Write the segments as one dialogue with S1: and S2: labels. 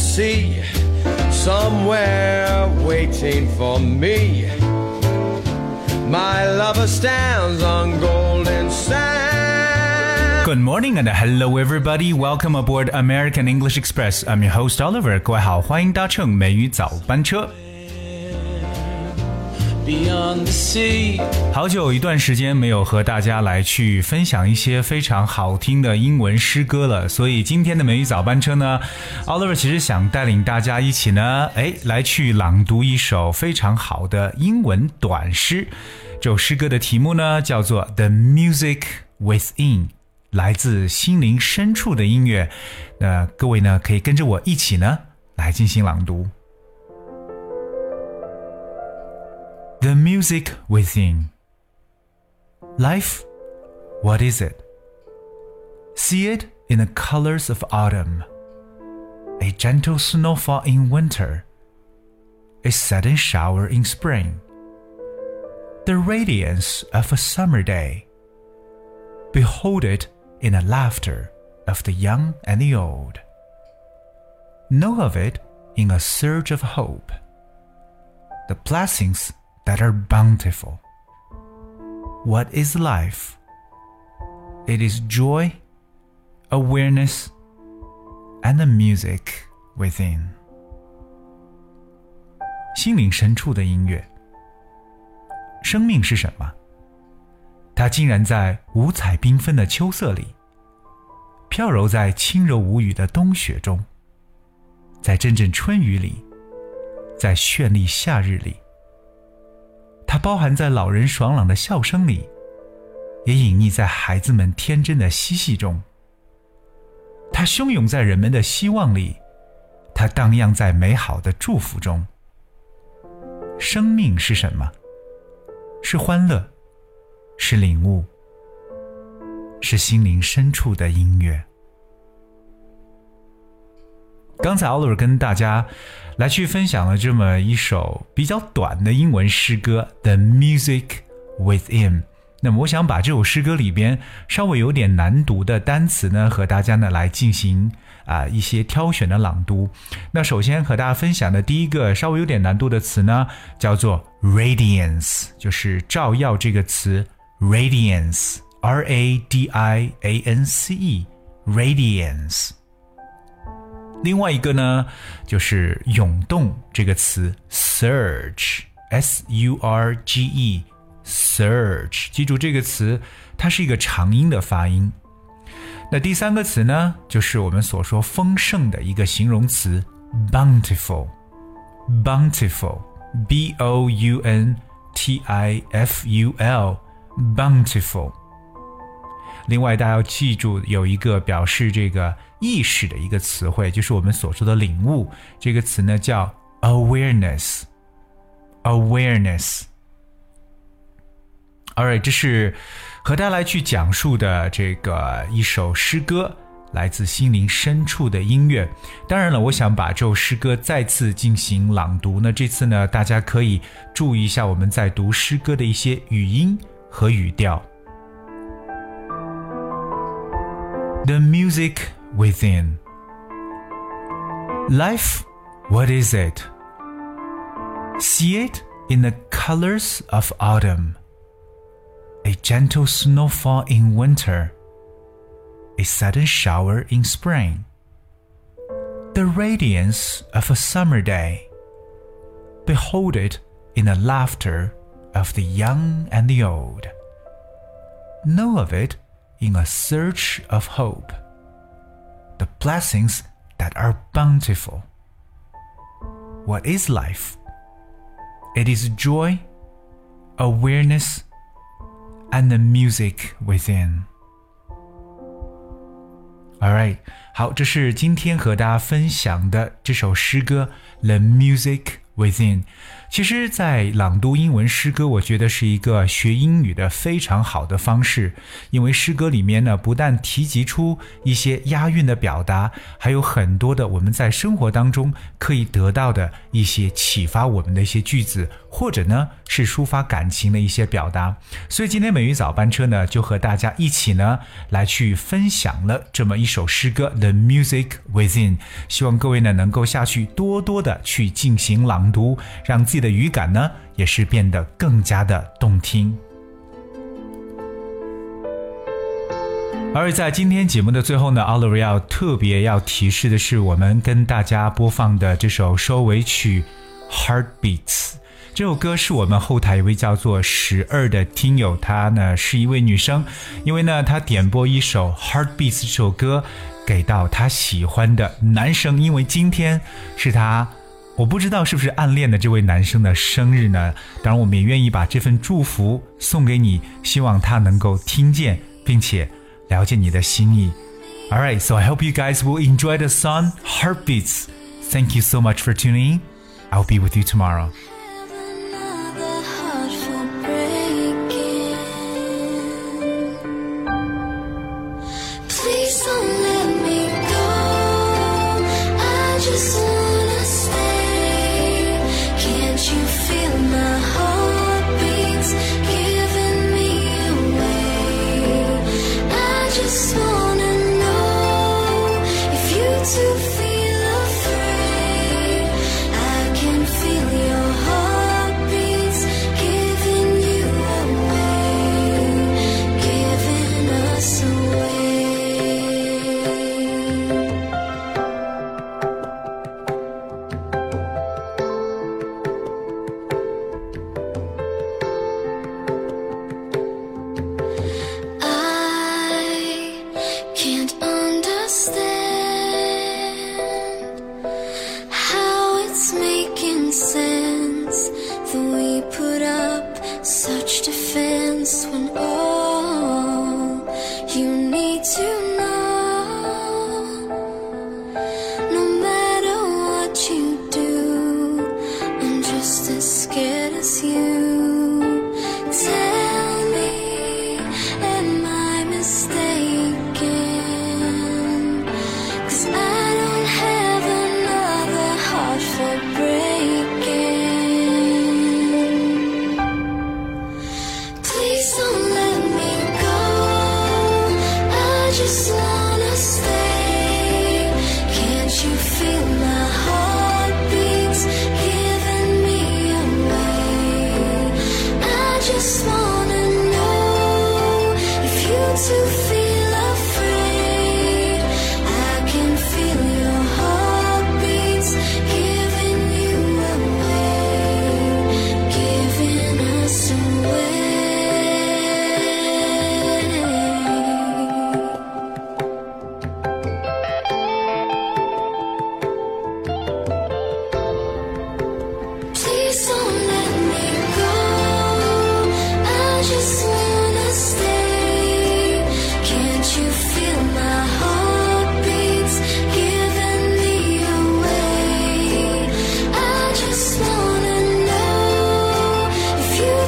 S1: sea, somewhere waiting for me. My lover stands on golden sand.
S2: Good morning and hello everybody. Welcome aboard American English Express. I'm your host Oliver. 各位好，欢迎搭乘美语早班车。 好久一段时间没有和大家来去分享一些非常好听的英文诗歌了，所以今天的美语早班车呢，Oliver 其实想带领大家一起呢，哎，来去朗读一首非常好的英文短诗。这首诗歌的题目呢叫做《The Music Within》，来自心灵深处的音乐。那各位呢，可以跟着我一起呢来进行朗读。The music within. Life, what is it? See it in the colors of autumn. A gentle snowfall in winter. A sudden shower in spring. The radiance of a summer day. Behold it in the laughter of the young and the old. Know of it in a surge of hope. The blessings that are bountiful. What is life? It is joy, awareness, and the music within. 心灵深处的音乐。生命是什么？它竟然在五彩缤纷的秋色里，飘柔在轻柔无语的冬雪中，在阵阵春雨里，在绚丽夏日里。 它包含在老人爽朗的笑声里，也隐匿在孩子们天真的嬉戏中。它汹涌在人们的希望里，它荡漾在美好的祝福中。生命是什么？是欢乐，是领悟，是心灵深处的音乐。刚才 Ollie 跟大家来去分享了这么一首比较短的英文诗歌《The Music Within》。那么，我想把这首诗歌里边稍微有点难读的单词呢，和大家呢来进行啊、一些挑选的朗读。那首先和大家分享的第一个稍微有点难度的词呢，叫做 radiance，就是照耀这个词 radiance，r a d i a n c e，radiance。另外一个呢，就是涌动这个词，surge，s u r g e，surge。记住这个词，它是一个长音的发音。那第三个词呢，就是我们所说丰盛的一个形容词，bountiful，bountiful，b o u n t i f u l，bountiful。另外，大家要记住有一个表示这个意识的一个词汇，就是我们所说的领悟。这个词呢叫 awareness。awareness。Alright，这是和大家来去讲述的这个一首诗歌，来自心灵深处的音乐。当然了，我想把这首诗歌再次进行朗读那。这次呢，大家可以注意一下我们在读诗歌的一些语音和语调。The music within. Life, what is it? See it in the colors of autumn. A gentle snowfall in winter. A sudden shower in spring. The radiance of a summer day. Behold it in the laughter of the young and the old. Know of it in a search of hope, the blessings that are bountiful. What is life? It is joy, awareness, and the music within. All right，好，这是今天和大家分享的这首诗歌《The Music Within》。
S3: 其实，在朗读英文诗歌，我觉得是一个学英语的非常好的方式，因为诗歌里面呢，不但提及出一些押韵的表达，还有很多的我们在生活当中可以得到的一些启发我们的一些句子，或者呢是抒发感情的一些表达。所以今天美语早班车呢，就和大家一起呢来去分享了这么一首诗歌《The Music Within》，希望各位呢能够下去多多的去进行朗读，让自己。的语感呢，也是变得更加的动听。而在今天节目的最后呢，奥利维要特别要提示的是，我们跟大家播放的这首收尾曲《Heartbeats》。这首歌是我们后台一位叫做十二的听友，她呢是一位女生，因为呢她点播一首《Heartbeats》这首歌给到她喜欢的男生，因为今天是她。我不知道是不是暗恋的这位男生的生日呢？当然，我们也愿意把这份祝福送给你，希望他能够听见并且了解你的心意。All right, so I hope you guys will enjoy the song Heartbeats. Thank you so much for tuning in. I'll be with you tomorrow.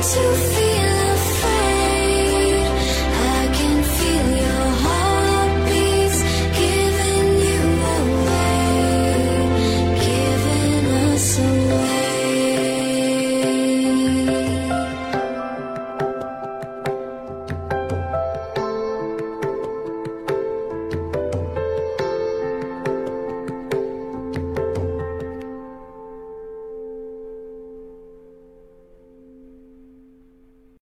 S4: To feel